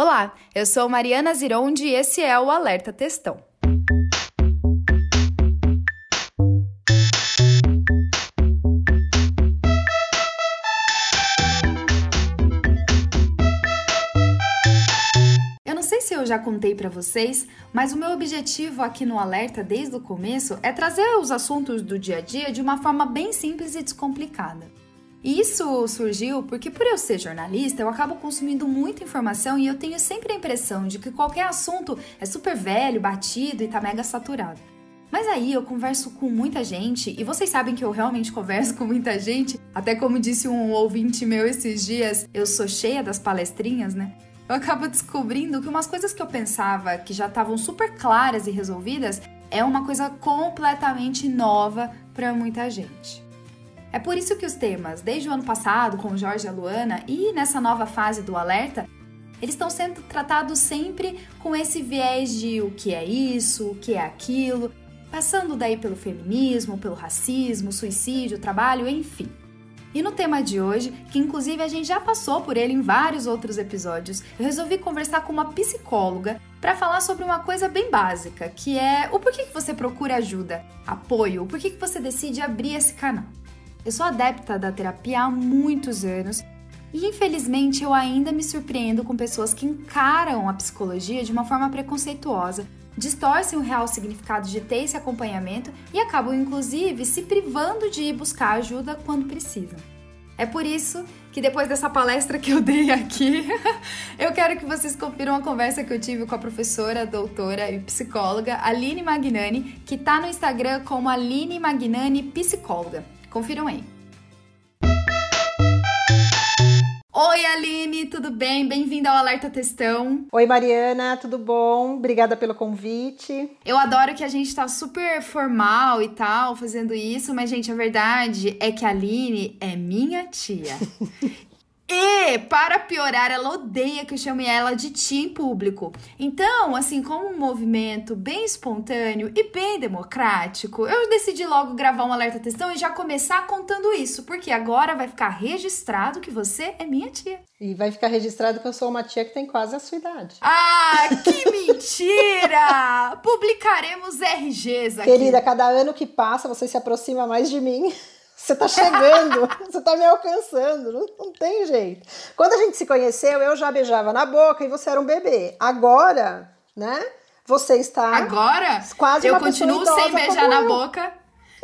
Olá, eu sou Mariana Zironde e esse é o Alerta sei se eu já contei para vocês, mas o meu objetivo aqui no Alerta desde o começo é trazer os assuntos do dia a dia de uma forma bem simples e descomplicada. Isso surgiu porque, por eu ser jornalista, eu acabo consumindo muita informação e eu tenho sempre a impressão de que qualquer assunto é super velho, batido e tá mega saturado. Mas aí eu converso com muita gente, e vocês sabem que eu realmente converso com muita gente, até como disse um ouvinte meu esses dias, eu sou cheia das palestrinhas, né? Eu acabo descobrindo que umas coisas que eu pensava que já estavam super claras e resolvidas é uma coisa completamente nova para muita gente. É por isso que os temas, desde o ano passado com o Jorge e a Luana e nessa nova fase do alerta, eles estão sendo tratados sempre com esse viés de o que é isso, o que é aquilo, passando daí pelo feminismo, pelo racismo, suicídio, trabalho, enfim. E no tema de hoje, que inclusive a gente já passou por ele em vários outros episódios, eu resolvi conversar com uma psicóloga para falar sobre uma coisa bem básica, que é o porquê que você procura ajuda, apoio, o porquê que você decide abrir esse canal. Eu sou adepta da terapia há muitos anos e infelizmente eu ainda me surpreendo com pessoas que encaram a psicologia de uma forma preconceituosa, distorcem o real significado de ter esse acompanhamento e acabam inclusive se privando de ir buscar ajuda quando precisam. É por isso que depois dessa palestra que eu dei aqui, eu quero que vocês confiram a conversa que eu tive com a professora, doutora e psicóloga Aline Magnani, que está no Instagram como Aline Magnani Psicóloga. Confiram aí. Oi, Aline, tudo bem? Bem-vinda ao Alerta Testão. Oi, Mariana, tudo bom? Obrigada pelo convite. Eu adoro que a gente tá super formal e tal, fazendo isso, mas, gente, a verdade é que a Aline é minha tia. E, para piorar, ela odeia que eu chame ela de tia em público. Então, assim, como um movimento bem espontâneo e bem democrático, eu decidi logo gravar um alerta textão e já começar contando isso, porque agora vai ficar registrado que você é minha tia. E vai ficar registrado que eu sou uma tia que tem quase a sua idade. Ah, que mentira! Publicaremos RGs aqui. Querida, cada ano que passa você se aproxima mais de mim. Você tá chegando, você tá me alcançando, não, não, tem jeito. Quando a gente se conheceu, eu já beijava na boca e você era um bebê. Agora, né? Você está. Agora? Quase Eu continuo sem beijar na boca.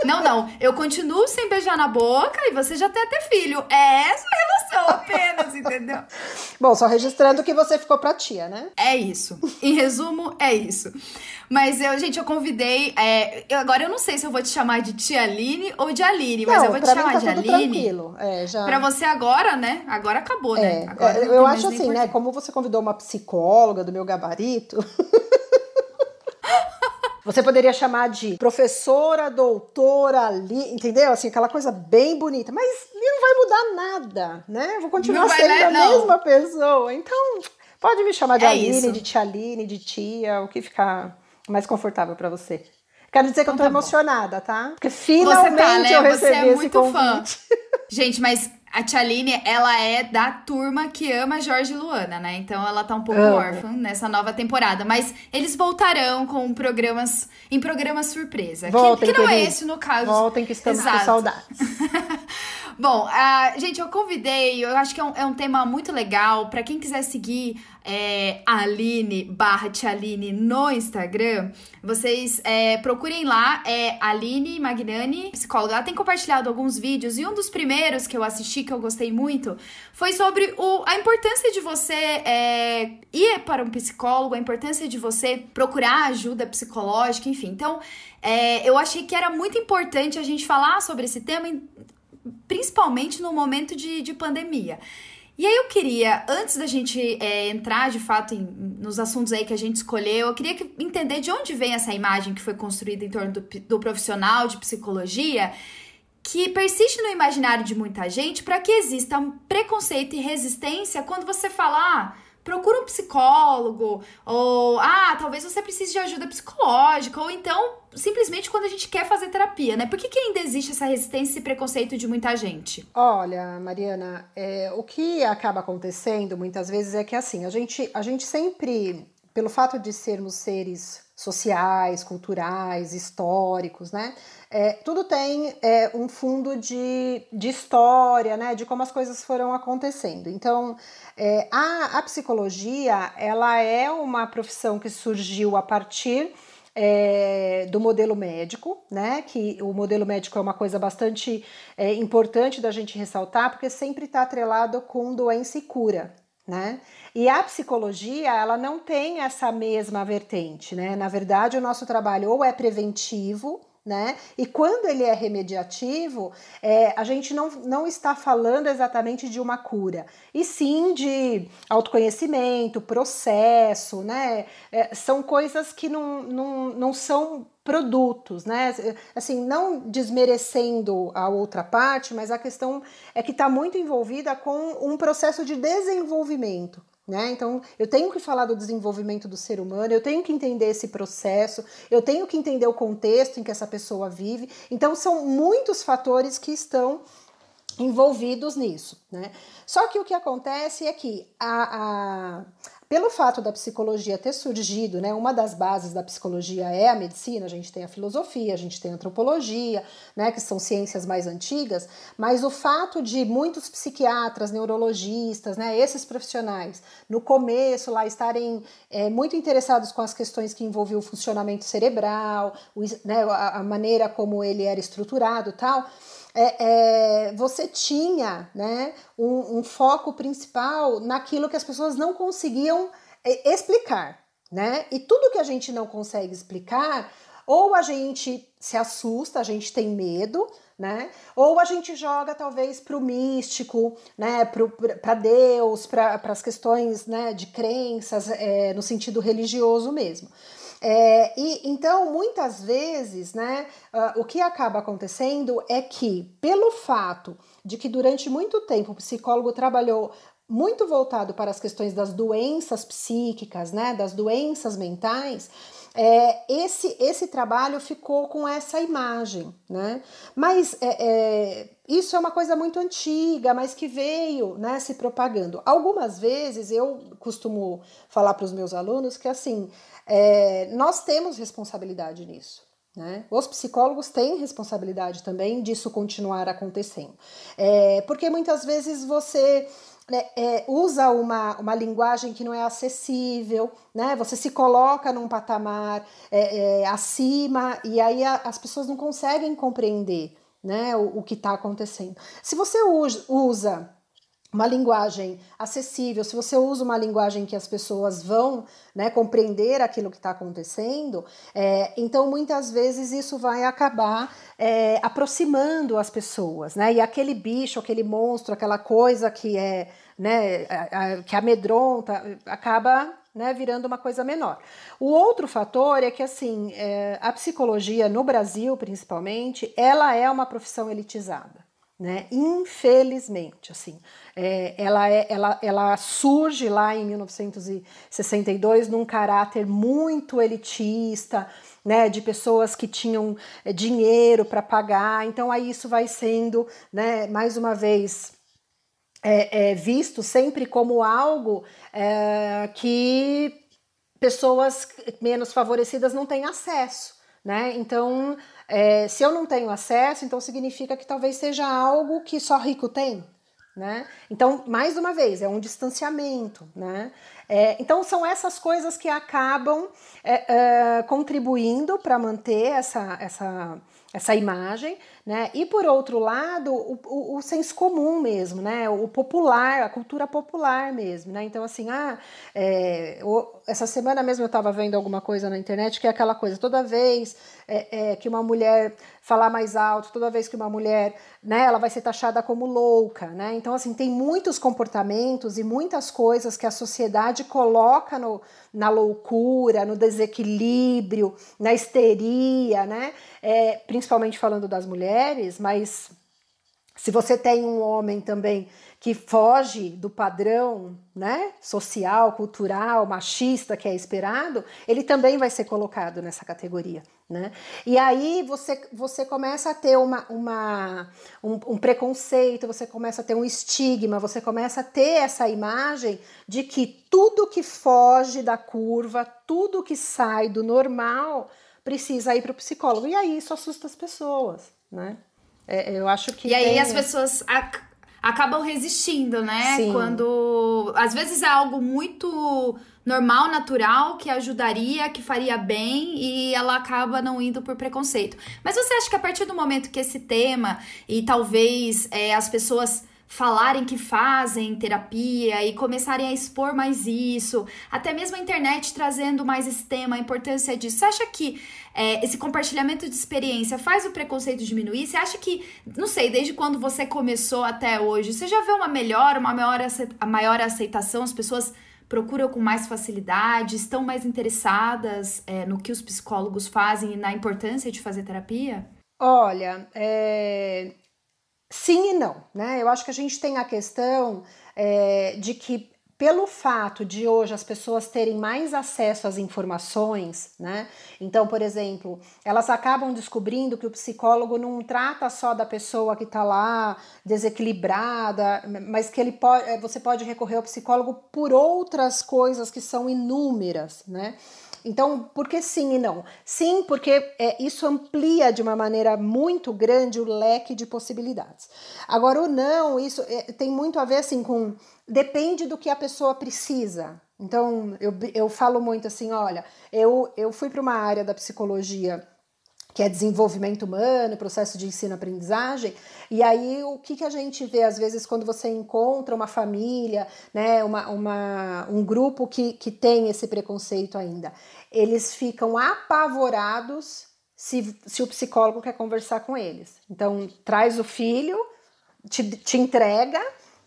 Não, não. Eu continuo sem beijar na boca e você já tem até filho. É essa a relação apenas, entendeu? Bom, só registrando que você ficou pra tia, né? É isso. Em resumo, é isso. Mas eu, gente, eu convidei. É, eu, agora eu não sei se eu vou te chamar de tia Aline ou de Aline, mas não, eu vou te chamar tá de Aline. Tranquilo. É, já... Pra você agora, né? Agora acabou, né? É, agora é, eu acho assim, né? Como você convidou uma psicóloga do meu gabarito. Você poderia chamar de professora, doutora, ali, entendeu? Assim, aquela coisa bem bonita. Mas não vai mudar nada, né? vou continuar sendo a mesma pessoa. Então, pode me chamar de é Aline, isso. de tia Aline, de tia, o que ficar mais confortável para você. Quero dizer que então, eu tô tá emocionada, tá? Porque finalmente tá, né? eu recebi Você é muito fã. Gente, mas a Tchaline, ela é da turma que ama Jorge e Luana, né? Então ela tá um pouco órfã nessa nova temporada. Mas eles voltarão com programas, em programas surpresa. Voltem, que, que não é esse no caso. Voltem que estamos Exato. com saudades. Bom, uh, gente, eu convidei, eu acho que é um, é um tema muito legal. para quem quiser seguir é, Aline barra Aline no Instagram, vocês é, procurem lá, é Aline Magnani, psicóloga. Ela tem compartilhado alguns vídeos e um dos primeiros que eu assisti, que eu gostei muito, foi sobre o, a importância de você é, ir para um psicólogo, a importância de você procurar ajuda psicológica, enfim. Então, é, eu achei que era muito importante a gente falar sobre esse tema, principalmente no momento de, de pandemia. E aí eu queria, antes da gente é, entrar de fato em, nos assuntos aí que a gente escolheu, eu queria que, entender de onde vem essa imagem que foi construída em torno do, do profissional de psicologia que persiste no imaginário de muita gente para que exista um preconceito e resistência quando você fala, ah, procura um psicólogo, ou ah, talvez você precise de ajuda psicológica, ou então simplesmente quando a gente quer fazer terapia, né? Por que, que ainda existe essa resistência e preconceito de muita gente? Olha, Mariana, é, o que acaba acontecendo muitas vezes é que assim, a gente, a gente sempre, pelo fato de sermos seres sociais, culturais, históricos, né? É, tudo tem é, um fundo de, de história, né? De como as coisas foram acontecendo. Então, é, a, a psicologia, ela é uma profissão que surgiu a partir é, do modelo médico, né? Que o modelo médico é uma coisa bastante é, importante da gente ressaltar, porque sempre está atrelado com doença e cura, né? E a psicologia, ela não tem essa mesma vertente, né? Na verdade, o nosso trabalho ou é preventivo, né? E quando ele é remediativo, é, a gente não, não está falando exatamente de uma cura, e sim de autoconhecimento, processo, né? É, são coisas que não, não, não são produtos, né? Assim, não desmerecendo a outra parte, mas a questão é que está muito envolvida com um processo de desenvolvimento. Né? Então, eu tenho que falar do desenvolvimento do ser humano, eu tenho que entender esse processo, eu tenho que entender o contexto em que essa pessoa vive. Então, são muitos fatores que estão envolvidos nisso. Né? Só que o que acontece é que a, a pelo fato da psicologia ter surgido, né, uma das bases da psicologia é a medicina, a gente tem a filosofia, a gente tem a antropologia, né, que são ciências mais antigas, mas o fato de muitos psiquiatras, neurologistas, né, esses profissionais, no começo lá estarem é, muito interessados com as questões que envolviam o funcionamento cerebral, o, né, a, maneira como ele era estruturado tal, é, é, você tinha né, um, um, foco principal naquilo que as pessoas não conseguiam é, explicar. Né? E tudo que a gente não consegue explicar, ou a gente se assusta, a gente tem medo, né? Ou a gente joga talvez para o místico, né? Para Deus, para as questões né, de crenças é, no sentido religioso mesmo. É, e então, muitas vezes, né, uh, o que acaba acontecendo é que, pelo fato de que durante muito tempo o psicólogo trabalhou muito voltado para as questões das doenças psíquicas, né, das doenças mentais, é, esse, esse trabalho ficou com essa imagem, né? Mas é, é, isso é uma coisa muito antiga, mas que veio né, se propagando. Algumas vezes eu costumo falar para os meus alunos que assim é, nós temos responsabilidade nisso. Né? Os psicólogos têm responsabilidade também disso continuar acontecendo. É, porque muitas vezes você é, é, usa uma, uma linguagem que não é acessível, né? Você se coloca num patamar é, é acima e aí a, as pessoas não conseguem compreender né, o, o que está acontecendo. Se você usa uma linguagem acessível, se você usa uma linguagem que as pessoas vão né, compreender aquilo que está acontecendo, é, então muitas vezes isso vai acabar é, aproximando as pessoas, né? E aquele bicho, aquele monstro, aquela coisa que é, né, a, a, que amedronta, acaba né, virando uma coisa menor. O outro fator é que assim é, a psicologia no Brasil, principalmente, ela é uma profissão elitizada né? Infelizmente, assim, é, ela, é, ela, ela surge lá em 1962 num caráter muito elitista, né? De pessoas que tinham é, dinheiro para pagar. Então aí isso vai sendo, né? Mais uma vez é, é visto sempre como algo é, que pessoas menos favorecidas não têm acesso, né? Então é, se eu não tenho acesso, então significa que talvez seja algo que só rico tem, né? Então, mais uma vez, é um distanciamento, né? É, então, são essas coisas que acabam é, é contribuindo para manter essa, essa, essa imagem, né? E por outro lado, o, o, o, senso comum mesmo, né? O popular, a cultura popular mesmo, né? Então, assim, ah, é, essa semana mesmo eu estava vendo alguma coisa na internet que é aquela coisa, toda vez é, é, que uma mulher falar mais alto, toda vez que uma mulher, né, ela vai ser taxada como louca, né? Então, assim, tem muitos comportamentos e muitas coisas que a sociedade coloca no, na loucura, no desequilíbrio, na histeria, né? É, principalmente falando das mulheres, mas Se você tem um homem também que foge do padrão né, social, cultural, machista que é esperado, ele também vai ser colocado nessa categoria. Né? E aí você, você começa a ter uma, uma, um, um preconceito, você começa a ter um estigma, você começa a ter essa imagem de que tudo que foge da curva, tudo que sai do normal, precisa ir para o psicólogo. E aí isso assusta as pessoas. Né? É, eu acho que. E aí tem... as pessoas acabam resistindo, né? Sim. Quando às vezes é algo muito normal, natural, que ajudaria, que faria bem e ela acaba não indo por preconceito. Mas você acha que a partir do momento que esse tema e talvez é, as pessoas falarem que fazem terapia e começarem a expor mais isso, até mesmo a internet trazendo mais esse tema, a importância disso. Você acha que é, esse compartilhamento de experiência faz o preconceito diminuir? Você acha que, não sei, desde quando você começou até hoje, você já vê uma melhora, uma maior, a maior aceitação? As pessoas procuram com mais facilidade, estão mais interessadas é, no que os psicólogos fazem e na importância de fazer terapia? Olha, é, Sim e não, né? Eu acho que a gente tem a questão é, de que pelo fato de hoje as pessoas terem mais acesso às informações, né? Então, por exemplo, elas acabam descobrindo que o psicólogo não trata só da pessoa que está lá desequilibrada, mas que ele pode, é, você pode recorrer ao psicólogo por outras coisas que são inúmeras, né? Então, por que sim e não? Sim, porque é, isso amplia de uma maneira muito grande o leque de possibilidades. Agora, o não, isso é, tem muito a ver assim com. Depende do que a pessoa precisa. Então, eu, eu falo muito assim: olha, eu, eu fui para uma área da psicologia que é desenvolvimento humano, processo de ensino-aprendizagem. E aí, o que, que a gente vê, às vezes, quando você encontra uma família, né, uma, uma, um grupo que, que tem esse preconceito ainda? Eles ficam apavorados se, se o psicólogo quer conversar com eles. Então, traz o filho, te, te entrega,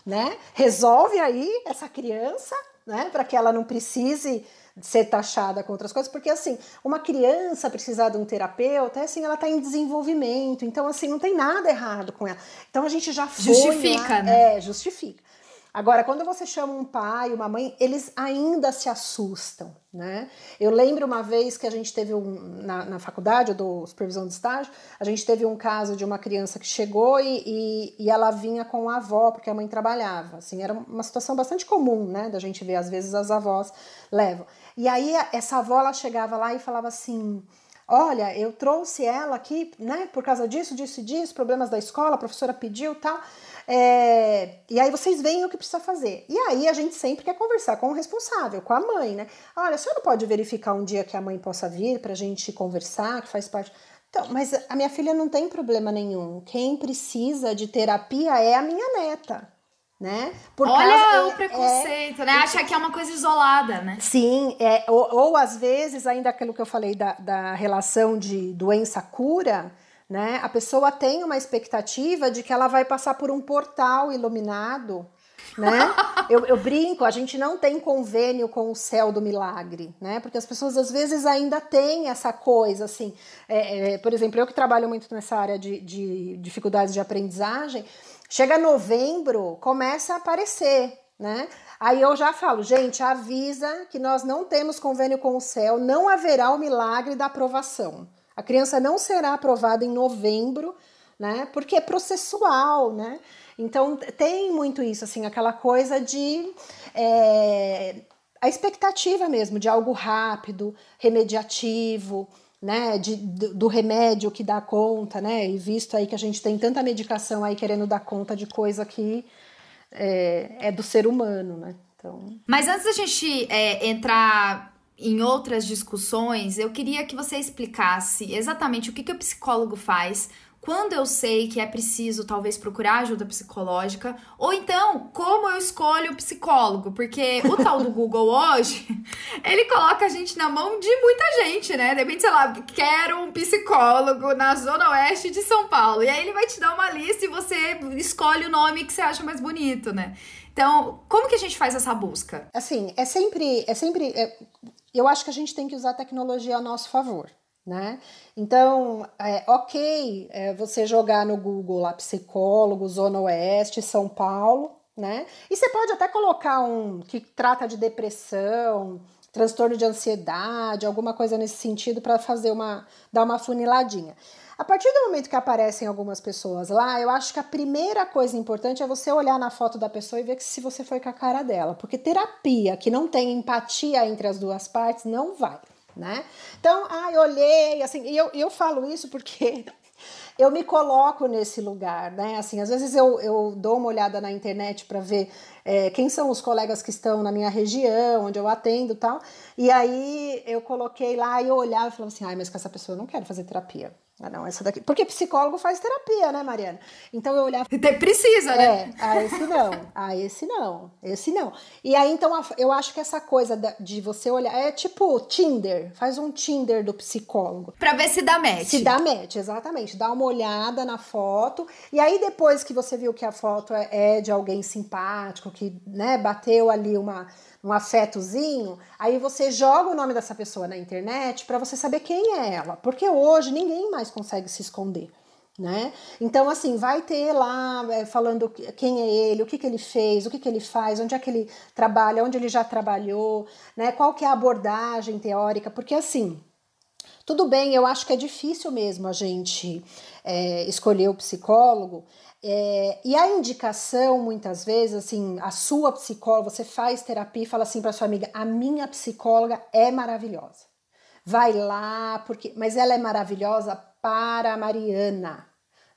né, resolve aí essa criança, né, para que ela não precise ser taxada com outras coisas, porque assim, uma criança precisar de um terapeuta, é assim, ela está em desenvolvimento, então assim, não tem nada errado com ela. Então a gente já foi Justifica, lá, né? É, justifica. Agora, quando você chama um pai, uma mãe, eles ainda se assustam, né? Eu lembro uma vez que a gente teve um, na, na faculdade, eu dou supervisão de estágio, a gente teve um caso de uma criança que chegou e, e, e, ela vinha com a avó, porque a mãe trabalhava, assim, era uma situação bastante comum, né, da gente ver, às vezes as avós levam. E aí essa avó, ela chegava lá e falava assim, olha, eu trouxe ela aqui, né, por causa disso, disso e disso, problemas da escola, a professora pediu tal, é, e aí vocês veem o que precisa fazer. E aí a gente sempre quer conversar com o responsável, com a mãe, né? Olha, a senhora pode verificar um dia que a mãe possa vir para a gente conversar, que faz parte. Então, mas a minha filha não tem problema nenhum. Quem precisa de terapia é a minha neta. Né? Por Olha causa, o é, preconceito, é, né? Acha que é uma coisa isolada, né? Sim, é, ou, ou às vezes, ainda aquilo que eu falei da, da relação de doença-cura, né? A pessoa tem uma expectativa de que ela vai passar por um portal iluminado, né? eu, eu, brinco, a gente não tem convênio com o céu do milagre, né? Porque as pessoas às vezes ainda têm essa coisa, assim. É, é, por exemplo, eu que trabalho muito nessa área de, de dificuldades de aprendizagem, chega novembro, começa a aparecer, né? Aí eu já falo, gente, avisa que nós não temos convênio com o céu, não haverá o milagre da aprovação. A criança não será aprovada em novembro, né? Porque é processual, né? Então tem muito isso, assim, aquela coisa de é, a expectativa mesmo de algo rápido, remediativo, né? De, do, remédio que dá conta, né? E visto aí que a gente tem tanta medicação aí querendo dar conta de coisa que é, é do ser humano, né? Então... Mas antes da gente é, entrar em outras discussões, eu queria que você explicasse exatamente o que, que o psicólogo faz, quando eu sei que é preciso talvez procurar ajuda psicológica, ou então como eu escolho o psicólogo, porque o tal do Google hoje, ele coloca a gente na mão de muita gente, né? De repente, sei lá, quero um psicólogo na zona oeste de São Paulo, e aí ele vai te dar uma lista e você escolhe o nome que você acha mais bonito, né? Então, como que a gente faz essa busca? Assim, é sempre, é sempre, é, eu acho que a gente tem que usar a tecnologia a nosso favor. né? Então, é, ok, é, você jogar no Google lá psicólogo, Zona Oeste, São Paulo, né? E você pode até colocar um que trata de depressão, transtorno de ansiedade, alguma coisa nesse sentido para fazer uma dar uma funiladinha. A partir do momento que aparecem algumas pessoas lá, eu acho que a primeira coisa importante é você olhar na foto da pessoa e ver se você foi com a cara dela, porque terapia que não tem empatia entre as duas partes não vai né? Então, ah, eu olhei, assim, e eu, eu falo isso porque eu me coloco nesse lugar, né? Assim, às vezes eu, eu dou uma olhada na internet para ver é, quem são os colegas que estão na minha região, onde eu atendo tal. E aí eu coloquei lá e eu olhava e falava assim, ai, mas com essa pessoa eu não quero fazer terapia. Ah, não, essa daqui. Porque psicólogo faz terapia, né, Mariana? Então eu olhava. Precisa, né? É, ah, esse não. Ah, esse não. Esse não. E aí, então, eu acho que essa coisa de você olhar. É tipo Tinder. Faz um Tinder do psicólogo. Pra ver se dá match. Se dá match, exatamente. Dá uma olhada na foto. E aí, depois que você viu que a foto é, é de alguém simpático, que, né, bateu ali uma um afetozinho, aí você joga o nome dessa pessoa na internet para você saber quem é ela, porque hoje ninguém mais consegue se esconder. Né? Então, assim, vai ter lá é, falando quem é ele, o que, que ele fez, o que, que ele faz, onde é que ele trabalha, onde ele já trabalhou, né? Qual que é a abordagem teórica, porque assim, tudo bem, eu acho que é difícil mesmo a gente é, escolher o psicólogo, é, e a indicação, muitas vezes, assim, a sua psicóloga, você faz terapia e fala assim para sua amiga: a minha psicóloga é maravilhosa. Vai lá, porque, mas ela é maravilhosa para a Mariana,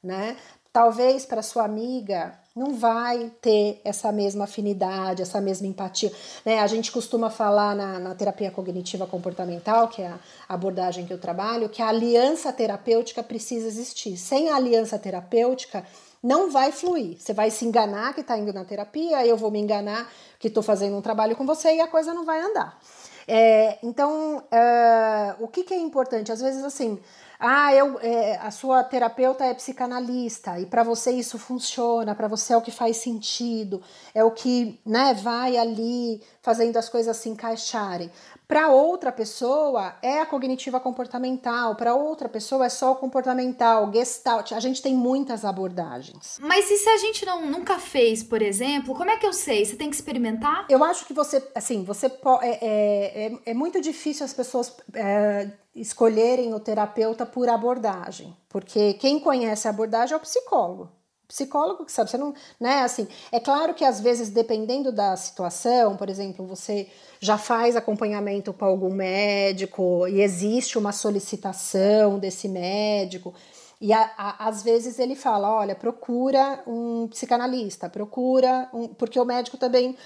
né? Talvez para sua amiga não vai ter essa mesma afinidade, essa mesma empatia. Né? A gente costuma falar na, na terapia cognitiva comportamental, que é a abordagem que eu trabalho, que a aliança terapêutica precisa existir. Sem a aliança terapêutica, não vai fluir. Você vai se enganar que está indo na terapia, eu vou me enganar que estou fazendo um trabalho com você e a coisa não vai andar. É, então, uh, o que, que, é importante? Às vezes, assim, ah, eu, é, a sua terapeuta é psicanalista e para você isso funciona, para você é o que faz sentido, é o que né, vai ali fazendo as coisas se encaixarem. Para outra pessoa é a cognitiva comportamental, para outra pessoa é só o comportamental, gestalt. A gente tem muitas abordagens. Mas e se a gente não nunca fez, por exemplo, como é que eu sei? Você tem que experimentar? Eu acho que você, assim, você pode, é, é, é, é muito difícil as pessoas é, escolherem o terapeuta por abordagem, porque quem conhece a abordagem é o psicólogo psicólogo que sabe, você não, né, assim, é claro que às vezes dependendo da situação, por exemplo, você já faz acompanhamento com algum médico e existe uma solicitação desse médico, e a, a, às vezes ele fala: olha, procura um psicanalista, procura um. Porque o médico também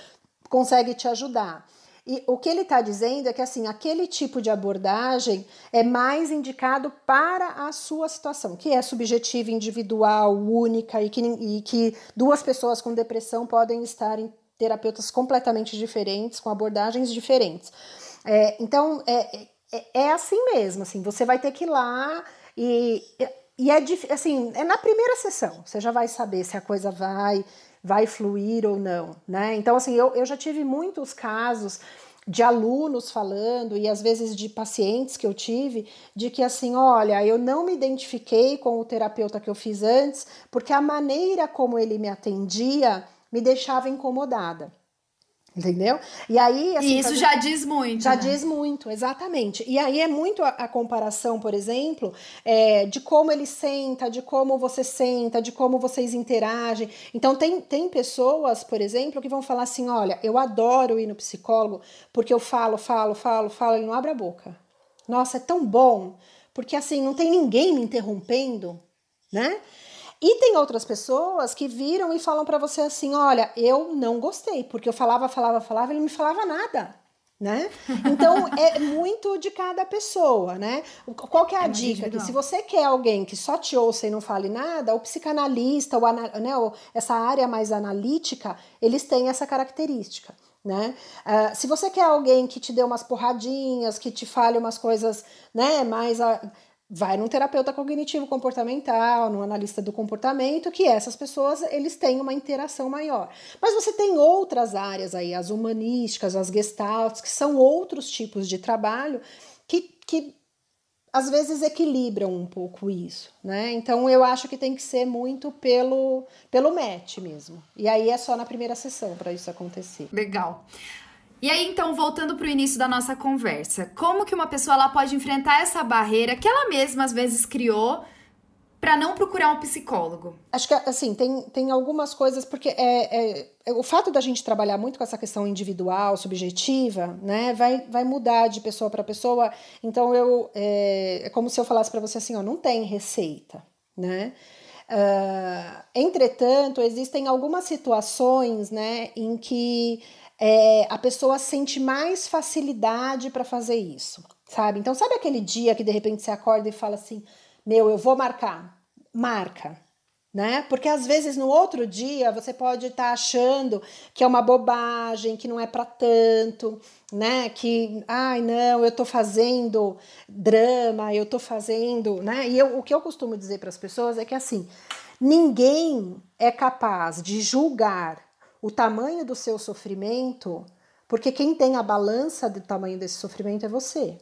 consegue te ajudar. E o que ele está dizendo é que assim, aquele tipo de abordagem é mais indicado para a sua situação, que é subjetiva, individual, única e que, e que duas pessoas com depressão podem estar em terapeutas completamente diferentes, com abordagens diferentes. É, então, é, é, é, assim mesmo, assim, você vai ter que ir lá e, e é assim, é na primeira sessão, você já vai saber se a coisa vai vai fluir ou não, né? Então, assim, eu, eu já tive muitos casos de alunos falando e às vezes de pacientes que eu tive de que assim, olha, eu não me identifiquei com o terapeuta que eu fiz antes, porque a maneira como ele me atendia me deixava incomodada. Entendeu? E aí. Assim, e isso já diz muito. Já né? diz muito, exatamente. E aí é muito a, a comparação, por exemplo, é, de como ele senta, de como você senta, de como vocês interagem. Então, tem, tem pessoas, por exemplo, que vão falar assim: olha, eu adoro ir no psicólogo porque eu falo, falo, falo, falo, ele não abre a boca. Nossa, é tão bom, porque assim, não tem ninguém me interrompendo, né? E tem outras pessoas que viram e falam para você assim: olha, eu não gostei, porque eu falava, falava, falava, ele não me falava nada. Né? Então é muito de cada pessoa, né? Qual que é a é dica? Que se você quer alguém que só te ouça e não fale nada, o psicanalista, o, né, essa área mais analítica, eles têm essa característica. Né? Uh, se você quer alguém que te dê umas porradinhas, que te fale umas coisas né, mais. A, vai num terapeuta cognitivo comportamental, num analista do comportamento, que essas pessoas eles têm uma interação maior. Mas você tem outras áreas aí, as humanísticas, as gestalts, que são outros tipos de trabalho que, que às vezes equilibram um pouco isso, né? Então eu acho que tem que ser muito pelo pelo match mesmo. E aí é só na primeira sessão para isso acontecer. Legal. E aí, então, voltando para o início da nossa conversa, como que uma pessoa ela pode enfrentar essa barreira que ela mesma às vezes criou para não procurar um psicólogo? Acho que, assim, tem, tem algumas coisas, porque é, é, é, o fato da gente trabalhar muito com essa questão individual, subjetiva, né, vai, vai mudar de pessoa para pessoa. Então, eu, é, é como se eu falasse para você assim: ó, não tem receita, né? Uh, entretanto, existem algumas situações, né, em que é, a pessoa sente mais facilidade para fazer isso, sabe? Então, sabe aquele dia que de repente você acorda e fala assim: meu, eu vou marcar. Marca, né? Porque às vezes no outro dia você pode estar tá achando que é uma bobagem, que não é para tanto, né? Que, ai, não, eu tô fazendo drama, eu tô fazendo, né? E eu, o que eu costumo dizer para as pessoas é que assim, ninguém é capaz de julgar o tamanho do seu sofrimento, porque quem tem a balança do tamanho desse sofrimento é você.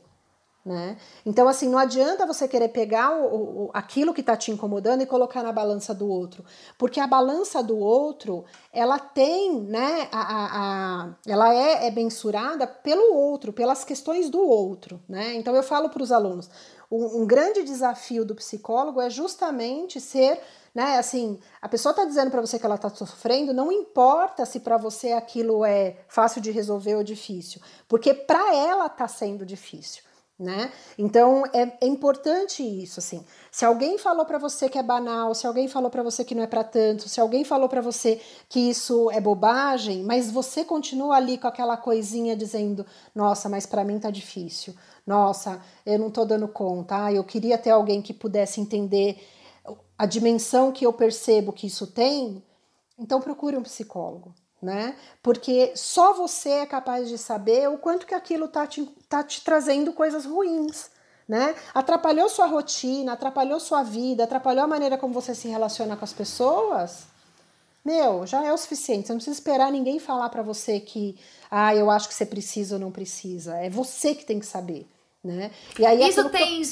Né? Então, assim, não adianta você querer pegar o, o aquilo que está te incomodando e colocar na balança do outro, porque a balança do outro ela tem, né, a, a, a ela é, é mensurada pelo outro, pelas questões do outro. Né? Então, eu falo para os alunos: um, um grande desafio do psicólogo é justamente ser né? Assim, a pessoa está dizendo para você que ela está sofrendo, não importa se para você aquilo é fácil de resolver ou difícil, porque para ela está sendo difícil né? Então é, é, importante isso, assim. Se alguém falou para você que é banal, se alguém falou para você que não é para tanto, se alguém falou para você que isso é bobagem, mas você continua ali com aquela coisinha dizendo: "Nossa, mas para mim tá difícil. Nossa, eu não tô dando conta. Ah, eu queria ter alguém que pudesse entender a dimensão que eu percebo que isso tem". Então procure um psicólogo né? Porque só você é capaz de saber o quanto que aquilo tá te, tá te trazendo coisas ruins, né? Atrapalhou sua rotina, atrapalhou sua vida, atrapalhou a maneira como você se relaciona com as pessoas. Meu, já é o suficiente. Você não precisa esperar ninguém falar para você que, ah, eu acho que você precisa ou não precisa. É você que tem que saber, né? E aí isso tem.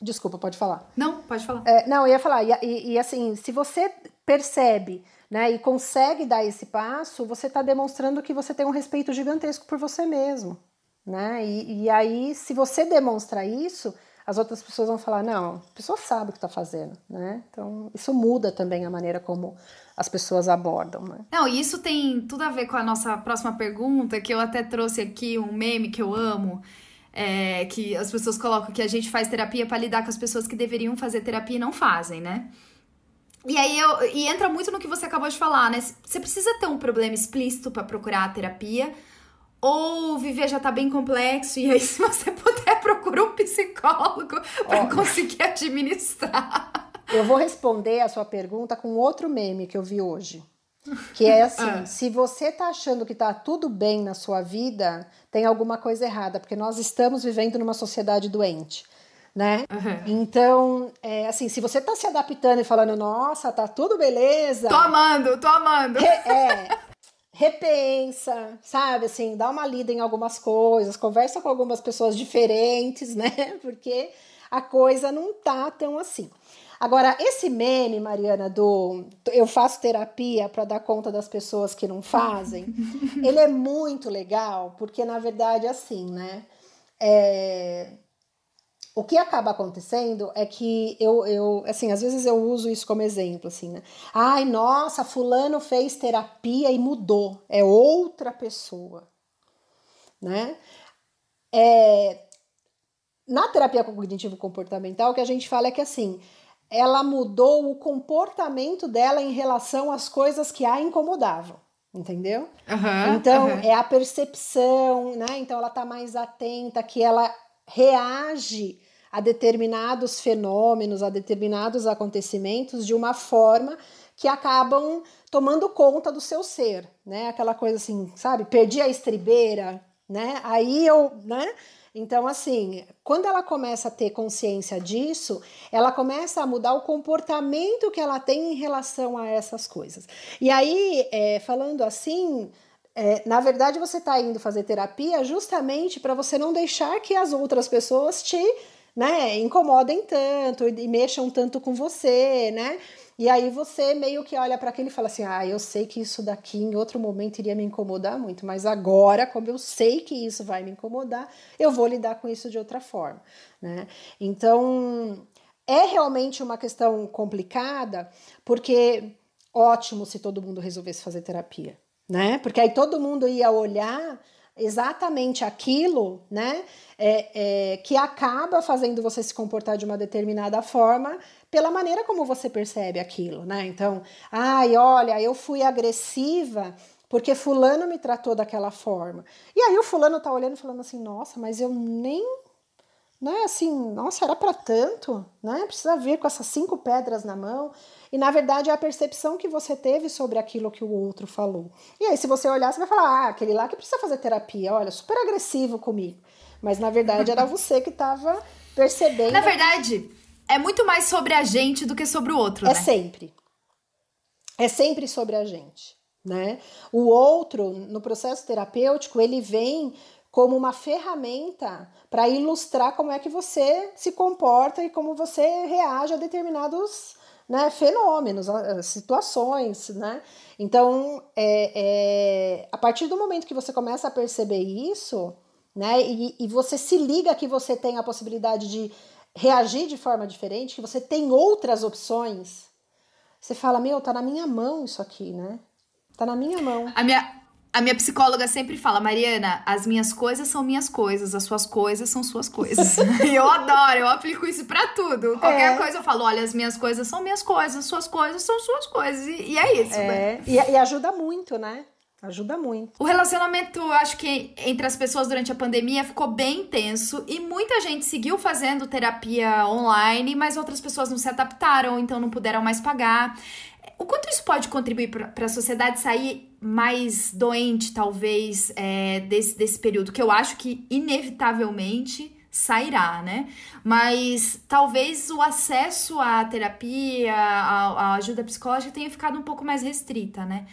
Desculpa, pode falar. Não, pode falar. É, não, eu ia falar. E, e, e assim, se você percebe né, e consegue dar esse passo, você está demonstrando que você tem um respeito gigantesco por você mesmo. Né? E, e aí, se você demonstra isso, as outras pessoas vão falar: não, a pessoa sabe o que está fazendo. Né? Então, isso muda também a maneira como as pessoas abordam. Né? Não, isso tem tudo a ver com a nossa próxima pergunta, que eu até trouxe aqui um meme que eu amo. É, que as pessoas colocam que a gente faz terapia para lidar com as pessoas que deveriam fazer terapia e não fazem, né? E aí eu, e entra muito no que você acabou de falar, né? Você precisa ter um problema explícito para procurar a terapia, ou viver já tá bem complexo, e aí, se você puder, procura um psicólogo para conseguir administrar. Eu vou responder a sua pergunta com outro meme que eu vi hoje. Que é assim: ah. se você tá achando que tá tudo bem na sua vida, tem alguma coisa errada, porque nós estamos vivendo numa sociedade doente né? Uhum. Então, é, assim, se você tá se adaptando e falando, nossa, tá tudo beleza. Tô amando, tô amando. Re, é, repensa, sabe? Assim, dá uma lida em algumas coisas, conversa com algumas pessoas diferentes, né? Porque a coisa não tá tão assim. Agora, esse meme, Mariana, do eu faço terapia para dar conta das pessoas que não fazem, ele é muito legal, porque na verdade, assim, né? É, o que acaba acontecendo é que eu, eu, assim, às vezes eu uso isso como exemplo, assim, né? Ai, nossa, fulano fez terapia e mudou, é outra pessoa, né? É, na terapia cognitivo-comportamental, o que a gente fala é que, assim, ela mudou o comportamento dela em relação às coisas que a incomodavam entendeu? Uhum, então uhum. é a percepção, né? Então ela tá mais atenta, que ela reage a determinados fenômenos, a determinados acontecimentos de uma forma que acabam tomando conta do seu ser, né? Aquela coisa assim, sabe? Perdi a estribeira, né? Aí eu, né? Então, assim, quando ela começa a ter consciência disso, ela começa a mudar o comportamento que ela tem em relação a essas coisas. E aí, é, falando assim, é, na verdade, você está indo fazer terapia justamente para você não deixar que as outras pessoas te né, incomodem tanto e mexam tanto com você, né? E aí você meio que olha para aquilo e fala assim: "Ah, eu sei que isso daqui em outro momento iria me incomodar muito, mas agora, como eu sei que isso vai me incomodar, eu vou lidar com isso de outra forma", né? Então, é realmente uma questão complicada, porque ótimo se todo mundo resolvesse fazer terapia, né? Porque aí todo mundo ia olhar exatamente aquilo, né, é, é, que acaba fazendo você se comportar de uma determinada forma pela maneira como você percebe aquilo, né? Então, ai, olha, eu fui agressiva porque fulano me tratou daquela forma. E aí o fulano tá olhando e falando assim, nossa, mas eu nem né? Assim, nossa, era para tanto, né? Precisa vir com essas cinco pedras na mão. E na verdade é a percepção que você teve sobre aquilo que o outro falou. E aí, se você olhar, você vai falar: ah, aquele lá que precisa fazer terapia, olha, super agressivo comigo. Mas na verdade era você que estava percebendo. Na verdade, é muito mais sobre a gente do que sobre o outro. É né? sempre. É sempre sobre a gente. Né? O outro, no processo terapêutico, ele vem como uma ferramenta para ilustrar como é que você se comporta e como você reage a determinados né, fenômenos, situações, né? Então, é, é, a partir do momento que você começa a perceber isso, né, e, e você se liga que você tem a possibilidade de reagir de forma diferente, que você tem outras opções, você fala, meu, tá na minha mão isso aqui, né? Tá na minha mão. A minha, a minha psicóloga sempre fala, Mariana, as minhas coisas são minhas coisas, as suas coisas são suas coisas. e eu adoro, eu aplico isso para tudo. Qualquer é. coisa eu falo, olha, as minhas coisas são minhas coisas, suas coisas são suas coisas. E, e é isso, é. né? E, e ajuda muito, né? Ajuda muito. O relacionamento, acho que entre as pessoas durante a pandemia ficou bem intenso e muita gente seguiu fazendo terapia online, mas outras pessoas não se adaptaram, então não puderam mais pagar. O quanto isso pode contribuir para a sociedade sair mais doente, talvez, é, desse, desse período? Que eu acho que, inevitavelmente, sairá, né? Mas talvez o acesso à terapia, à, ajuda psicológica tenha ficado um pouco mais restrita, né?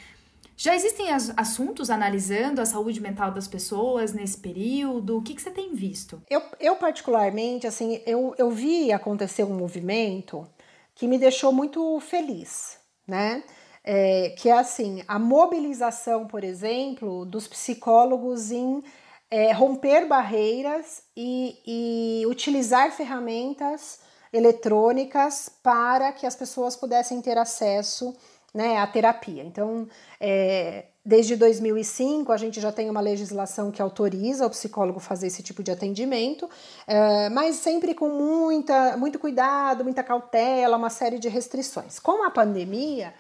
Já existem assuntos analisando a saúde mental das pessoas nesse período? O que, que você tem visto? Eu, eu particularmente, assim, eu, eu vi acontecer um movimento que me deixou muito feliz né? É, que é assim, a mobilização, por exemplo, dos psicólogos em é, romper barreiras e, e utilizar ferramentas eletrônicas para que as pessoas pudessem ter acesso né, à terapia. Então, é, desde 2005, a gente já tem uma legislação que autoriza o psicólogo fazer esse tipo de atendimento, é, mas sempre com muita, muito cuidado, muita cautela, uma série de restrições. Com a pandemia,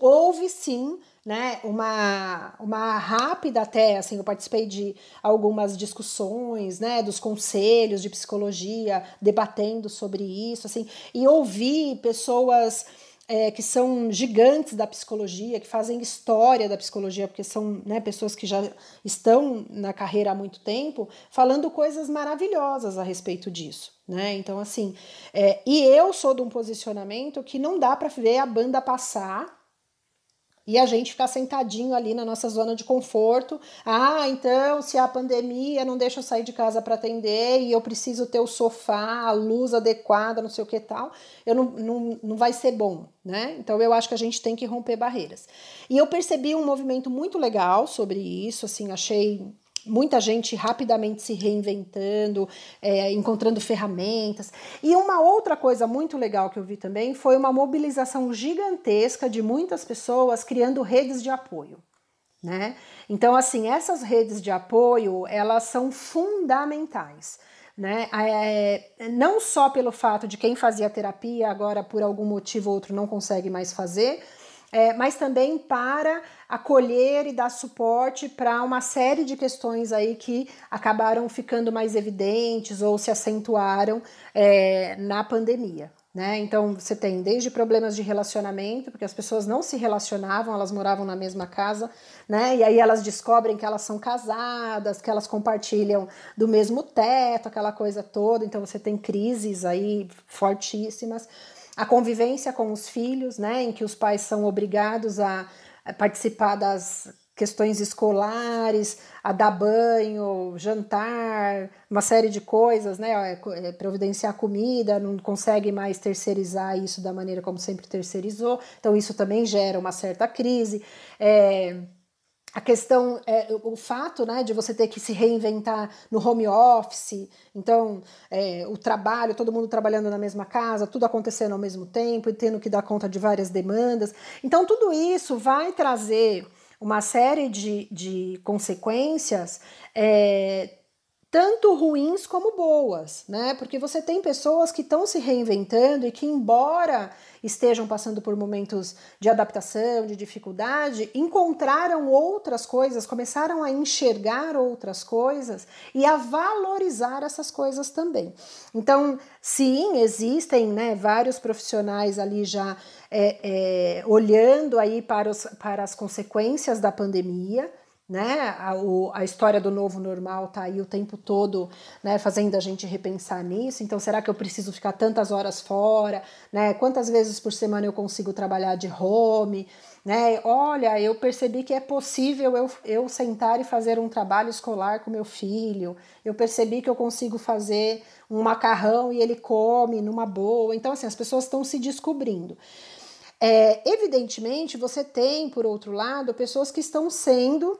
houve sim né, uma, uma rápida até, assim, eu participei de algumas discussões, né, dos conselhos de psicologia debatendo sobre isso, assim, e ouvi pessoas é, que são gigantes da psicologia, que fazem história da psicologia, porque são né, pessoas que já estão na carreira há muito tempo, falando coisas maravilhosas a respeito disso. Né? Então, assim, é, e eu sou de um posicionamento que não dá para ver a banda passar e a gente ficar sentadinho ali na nossa zona de conforto. Ah, então se a pandemia não deixa eu sair de casa para atender e eu preciso ter o sofá, a luz adequada, não sei o que tal, eu não, não, não vai ser bom, né? Então eu acho que a gente tem que romper barreiras. E eu percebi um movimento muito legal sobre isso, assim, achei muita gente rapidamente se reinventando, é, encontrando ferramentas. E uma outra coisa muito legal que eu vi também foi uma mobilização gigantesca de muitas pessoas criando redes de apoio. Né? Então, assim, essas redes de apoio, elas são fundamentais. Né? É, não só pelo fato de quem fazia terapia agora, por algum motivo ou outro, não consegue mais fazer, é, mas também para acolher e dar suporte para uma série de questões aí que acabaram ficando mais evidentes ou se acentuaram é, na pandemia. Né? Então você tem desde problemas de relacionamento, porque as pessoas não se relacionavam, elas moravam na mesma casa, né? E aí elas descobrem que elas são casadas, que elas compartilham do mesmo teto, aquela coisa toda. Então você tem crises aí fortíssimas a convivência com os filhos, né, em que os pais são obrigados a participar das questões escolares, a dar banho, jantar, uma série de coisas, né? É, é, providenciar comida, não consegue mais terceirizar isso da maneira como sempre terceirizou, então isso também gera uma certa crise. É, a questão, é, o fato né, de você ter que se reinventar no home office, então é, o trabalho, todo mundo trabalhando na mesma casa, tudo acontecendo ao mesmo tempo e tendo que dar conta de várias demandas. Então, tudo isso vai trazer uma série de, de consequências. É, tanto ruins como boas, né? Porque você tem pessoas que estão se reinventando e que, embora estejam passando por momentos de adaptação, de dificuldade, encontraram outras coisas, começaram a enxergar outras coisas e a valorizar essas coisas também. Então, sim, existem né, vários profissionais ali já é, é, olhando aí para, os, para as consequências da pandemia né? A, o, a história do novo normal tá aí o tempo todo, né? Fazendo a gente repensar nisso. Então, será que eu preciso ficar tantas horas fora, né? Quantas vezes por semana eu consigo trabalhar de home, né? Olha, eu percebi que é possível eu, eu sentar e fazer um trabalho escolar com meu filho. Eu percebi que eu consigo fazer um macarrão e ele come numa boa. Então, assim, as pessoas estão se descobrindo. É, evidentemente, você tem, por outro lado, pessoas que estão sendo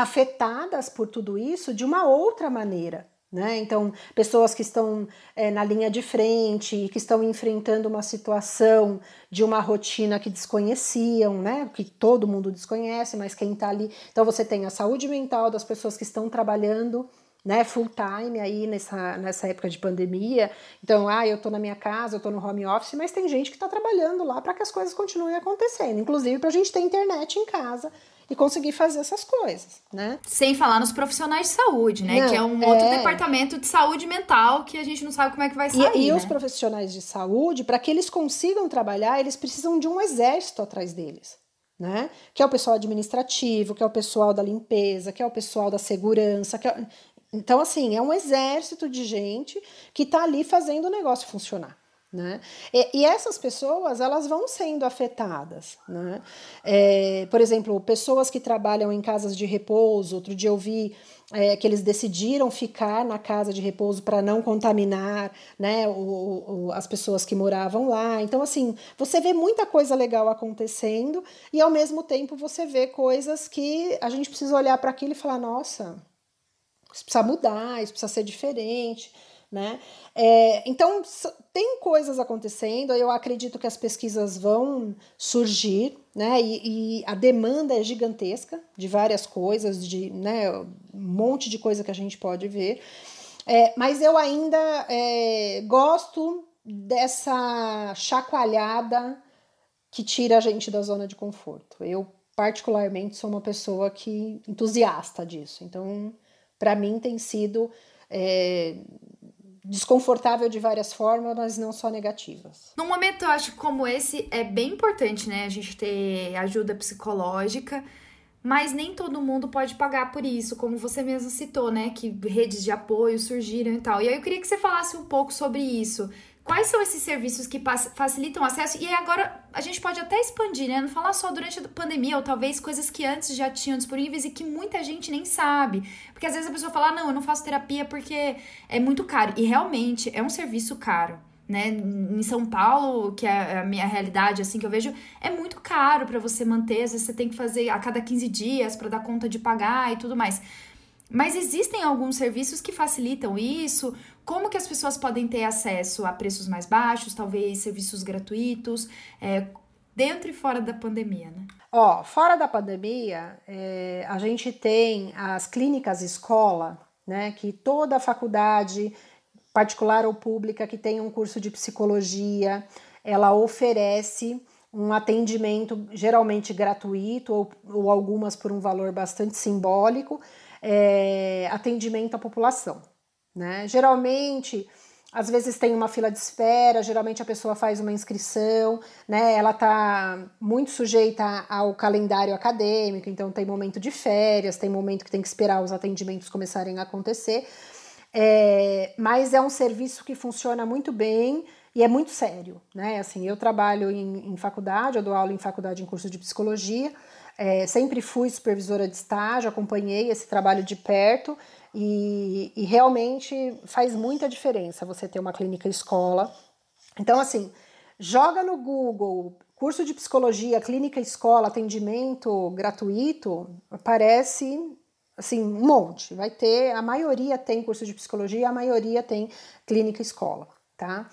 afetadas por tudo isso de uma outra maneira. Né? Então, pessoas que estão é, na linha de frente que estão enfrentando uma situação de uma rotina que desconheciam, né? que todo mundo desconhece, mas quem está ali. Então, você tem a saúde mental das pessoas que estão trabalhando né, full time aí nessa, nessa época de pandemia. Então, ah, eu estou na minha casa, eu estou no home office, mas tem gente que está trabalhando lá para que as coisas continuem acontecendo, inclusive para a gente ter internet em casa e conseguir fazer essas coisas, né? Sem falar nos profissionais de saúde, né? Não, que é um outro é... departamento de saúde mental que a gente não sabe como é que vai sair. E, e né? os profissionais de saúde, para que eles consigam trabalhar, eles precisam de um exército atrás deles. Né? Que é o pessoal administrativo, que é o pessoal da limpeza, que é o pessoal da segurança. É... Então, assim, é um exército de gente que está ali fazendo o negócio funcionar. Né? E, e, essas pessoas elas vão sendo afetadas. Né? É, por exemplo, pessoas que trabalham em casas de repouso. Outro dia eu vi é, que eles decidiram ficar na casa de repouso para não contaminar né, o, o, as pessoas que moravam lá. Então, assim, você vê muita coisa legal acontecendo e ao mesmo tempo você vê coisas que a gente precisa olhar para aquilo e falar: nossa, isso precisa mudar, isso precisa ser diferente né? É, então, tem coisas acontecendo, eu acredito que as pesquisas vão surgir, né? E, e, a demanda é gigantesca de várias coisas, de né, um monte de coisa que a gente pode ver. É, mas eu ainda é, gosto dessa chacoalhada que tira a gente da zona de conforto. Eu, particularmente, sou uma pessoa que entusiasta disso. Então, para mim, tem sido é, desconfortável de várias formas, mas não só negativas. Num momento, eu acho como esse, é bem importante, né? A gente ter ajuda psicológica, mas nem todo mundo pode pagar por isso, como você mesmo citou, né? Que redes de apoio surgiram e tal. E aí eu queria que você falasse um pouco sobre isso. Quais são esses serviços que facilitam acesso? E agora a gente pode até expandir, né? Não falar só durante a pandemia, ou talvez coisas que antes já tinham disponíveis e que muita gente nem sabe. Porque às vezes a pessoa fala, ah, não, eu não faço terapia porque é muito caro. E realmente é um serviço caro. Né? Em São Paulo, que é a minha realidade, assim que eu vejo, é muito caro para você manter. Às vezes você tem que fazer a cada 15 dias para dar conta de pagar e tudo mais. Mas existem alguns serviços que facilitam isso. Como que as pessoas podem ter acesso a preços mais baixos, talvez serviços gratuitos, é, dentro e fora da pandemia, né? Ó, fora da pandemia, é, a gente tem as clínicas escola, né? Que toda faculdade, particular ou pública, que tem um curso de psicologia, ela oferece um atendimento geralmente gratuito ou, ou algumas por um valor bastante simbólico é, atendimento à população. Né? Geralmente, às vezes tem uma fila de espera, geralmente a pessoa faz uma inscrição, né? Ela está muito sujeita ao calendário acadêmico, então tem momento de férias, tem momento que tem que esperar os atendimentos começarem a acontecer. É, mas é um serviço que funciona muito bem e é muito sério, né? Assim, eu trabalho em, em faculdade, eu dou aula em faculdade em curso de psicologia, é, sempre fui supervisora de estágio, acompanhei esse trabalho de perto e, e realmente faz muita diferença você ter uma clínica escola. Então, assim, joga no Google curso de psicologia, clínica escola, atendimento gratuito, aparece assim, um monte. Vai ter, a maioria tem curso de psicologia, a maioria tem clínica escola, tá?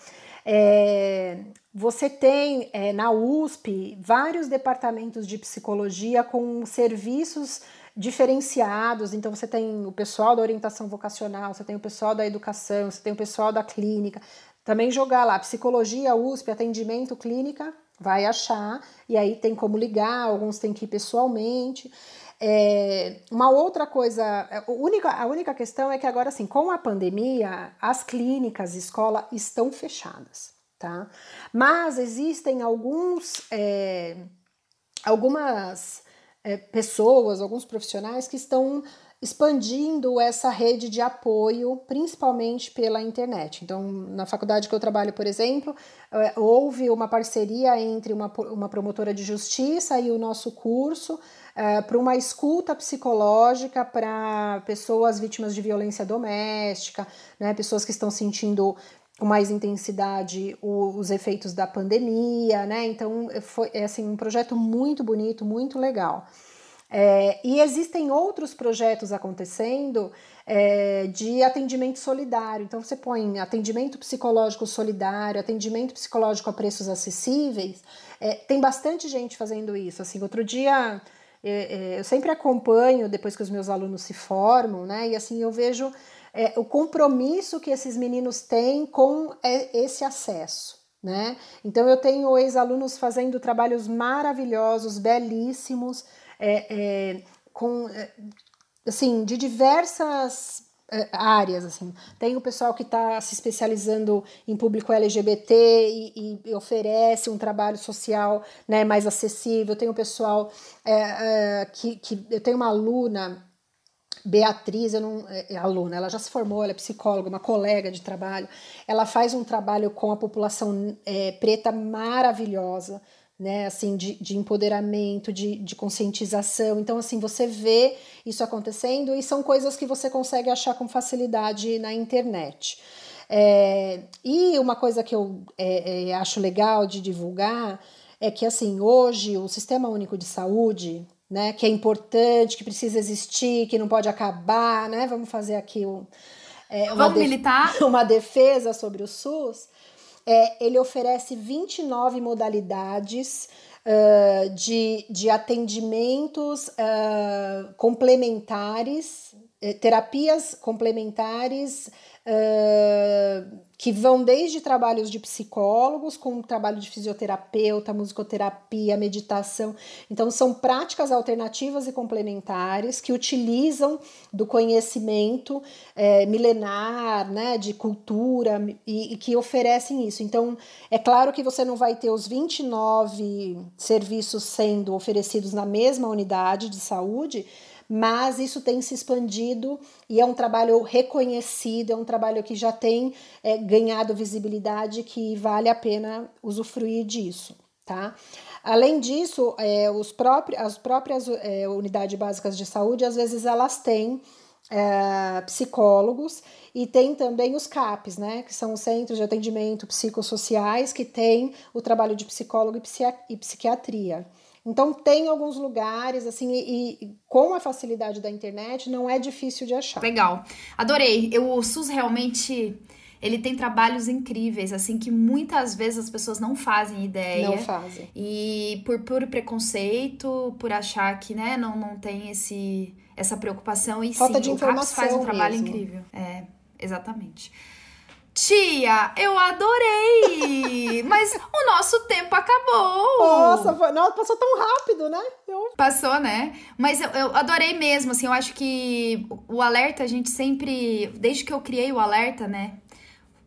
É, você tem é, na USP vários departamentos de psicologia com serviços diferenciados. Então, você tem o pessoal da orientação vocacional, você tem o pessoal da educação, você tem o pessoal da clínica. Também jogar lá psicologia, USP, atendimento, clínica, vai achar. E aí tem como ligar, alguns tem que ir pessoalmente. É, uma outra coisa, a única, a única questão é que agora, assim, com a pandemia, as clínicas, escola estão fechadas tá? Mas existem alguns, é, algumas é, pessoas, alguns profissionais que estão expandindo essa rede de apoio, principalmente pela internet. Então, na faculdade que eu trabalho, por exemplo, é, houve uma parceria entre uma, uma promotora de justiça e o nosso curso é, para uma escuta psicológica para pessoas vítimas de violência doméstica, né, pessoas que estão sentindo com mais intensidade os efeitos da pandemia, né? Então foi é, assim um projeto muito bonito, muito legal. É, e existem outros projetos acontecendo é, de atendimento solidário. Então você põe atendimento psicológico solidário, atendimento psicológico a preços acessíveis. É, tem bastante gente fazendo isso. Assim, outro dia eu sempre acompanho depois que os meus alunos se formam, né? E assim eu vejo é, o compromisso que esses meninos têm com é, esse acesso. Né? Então eu tenho ex-alunos fazendo trabalhos maravilhosos, belíssimos, é, é, com é, assim de diversas é, áreas assim. Tem o pessoal que está se especializando em público LGBT e, e, oferece um trabalho social né, mais acessível. Tem o pessoal é, é, que, que eu tenho uma aluna Beatriz, eu não, é aluna, ela já se formou, ela é psicóloga, uma colega de trabalho. Ela faz um trabalho com a população é, preta maravilhosa, né? Assim, de, de empoderamento, de, de conscientização. Então, assim, você vê isso acontecendo e são coisas que você consegue achar com facilidade na internet. É, e uma coisa que eu é, é acho legal de divulgar é que, assim, hoje o Sistema Único de Saúde né, que é importante, que precisa existir, que não pode acabar, né? Vamos fazer aqui um, é, uma, Vamos militar? uma defesa sobre o SUS. É, ele oferece 29 modalidades uh, de, de atendimentos uh, complementares, terapias complementares uh, que vão desde trabalhos de psicólogos, com trabalho de fisioterapeuta, musicoterapia, meditação. Então, são práticas alternativas e complementares que utilizam do conhecimento é, milenar, né, de cultura, e, e, que oferecem isso. Então, é claro que você não vai ter os 29 serviços sendo oferecidos na mesma unidade de saúde, mas isso tem se expandido e é um trabalho reconhecido, é um trabalho que já tem é, ganhado visibilidade, que vale a pena usufruir disso, tá? Além disso, é, os próprios, as próprias é, unidades básicas de saúde, às vezes elas têm é, psicólogos e tem também os CAPs, né, que são os Centros de Atendimento Psicossociais, que tem o trabalho de psicólogo e psiquiatria. Então tem alguns lugares, assim, e, e, com a facilidade da internet, não é difícil de achar. Legal. Adorei. Eu, o SUS realmente ele tem trabalhos incríveis, assim, que muitas vezes as pessoas não fazem ideia. Não fazem. E por puro preconceito, por achar que, né, não, não tem esse, essa preocupação. E Falta sim, de informação o CAPS faz um trabalho mesmo. incrível. É, exatamente. Tia, eu adorei! Mas o nosso tempo acabou! Nossa, foi, não, passou tão rápido, né? Eu... Passou, né? Mas eu, eu, adorei mesmo, assim, eu acho que o alerta, a gente sempre, desde que eu criei o alerta, né?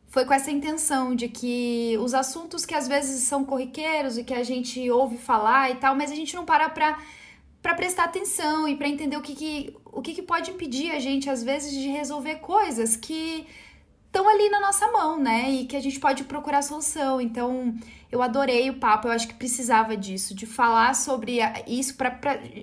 Foi com essa intenção de que os assuntos que às vezes são corriqueiros e que a gente ouve falar e tal, mas a gente não para pra, pra prestar atenção e pra entender o que, que, o que, que pode impedir a gente, às vezes, de resolver coisas que estão ali na nossa mão, né? E que a gente pode procurar solução. Então, eu adorei o papo, eu acho que precisava disso, de falar sobre isso para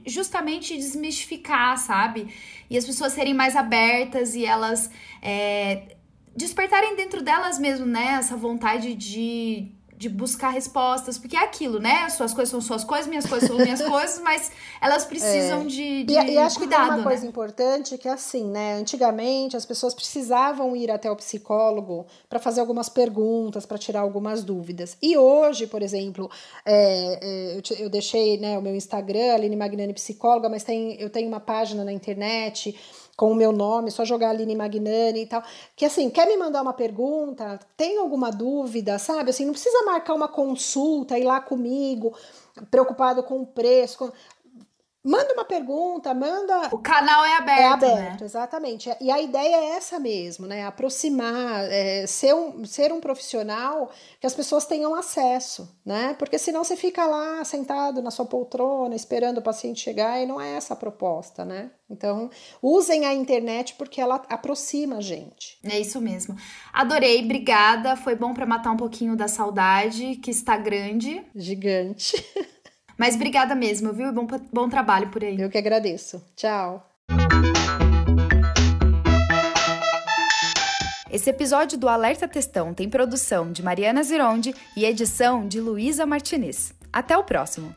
justamente desmistificar, sabe? E as pessoas serem mais abertas e elas é, despertarem dentro delas mesmo, né? Essa vontade de, de buscar respostas, porque é aquilo, né? Suas coisas são suas coisas, minhas coisas são minhas coisas, mas elas precisam é. de, de e, e acho cuidado, que tem uma né? coisa importante que é assim, né? Antigamente as pessoas precisavam ir até o psicólogo para fazer algumas perguntas, para tirar algumas dúvidas. E hoje, por exemplo, é, é, eu, eu, deixei né, o meu Instagram, Aline Magnani Psicóloga, mas tem, eu tenho uma página na internet com o meu nome, só jogar Aline Magnani e tal. Que assim, quer me mandar uma pergunta? Tem alguma dúvida, sabe? Assim, não precisa marcar uma consulta, ir lá comigo, preocupado com o preço. Com... Manda uma pergunta, manda. O canal é aberto. É aberto, né? exatamente. E a ideia é essa mesmo, né? Aproximar, é, ser, um, ser um profissional que as pessoas tenham acesso, né? Porque senão você fica lá sentado na sua poltrona, esperando o paciente chegar, e não é essa a proposta, né? Então, usem a internet porque ela aproxima a gente. É isso mesmo. Adorei, obrigada. Foi bom para matar um pouquinho da saudade, que está grande. Gigante. Mas obrigada mesmo, viu? Bom, bom trabalho por aí. Eu que agradeço. Tchau. Esse episódio do Alerta Testão tem produção de Mariana Zironde e edição de Luísa Martinez. Até o próximo!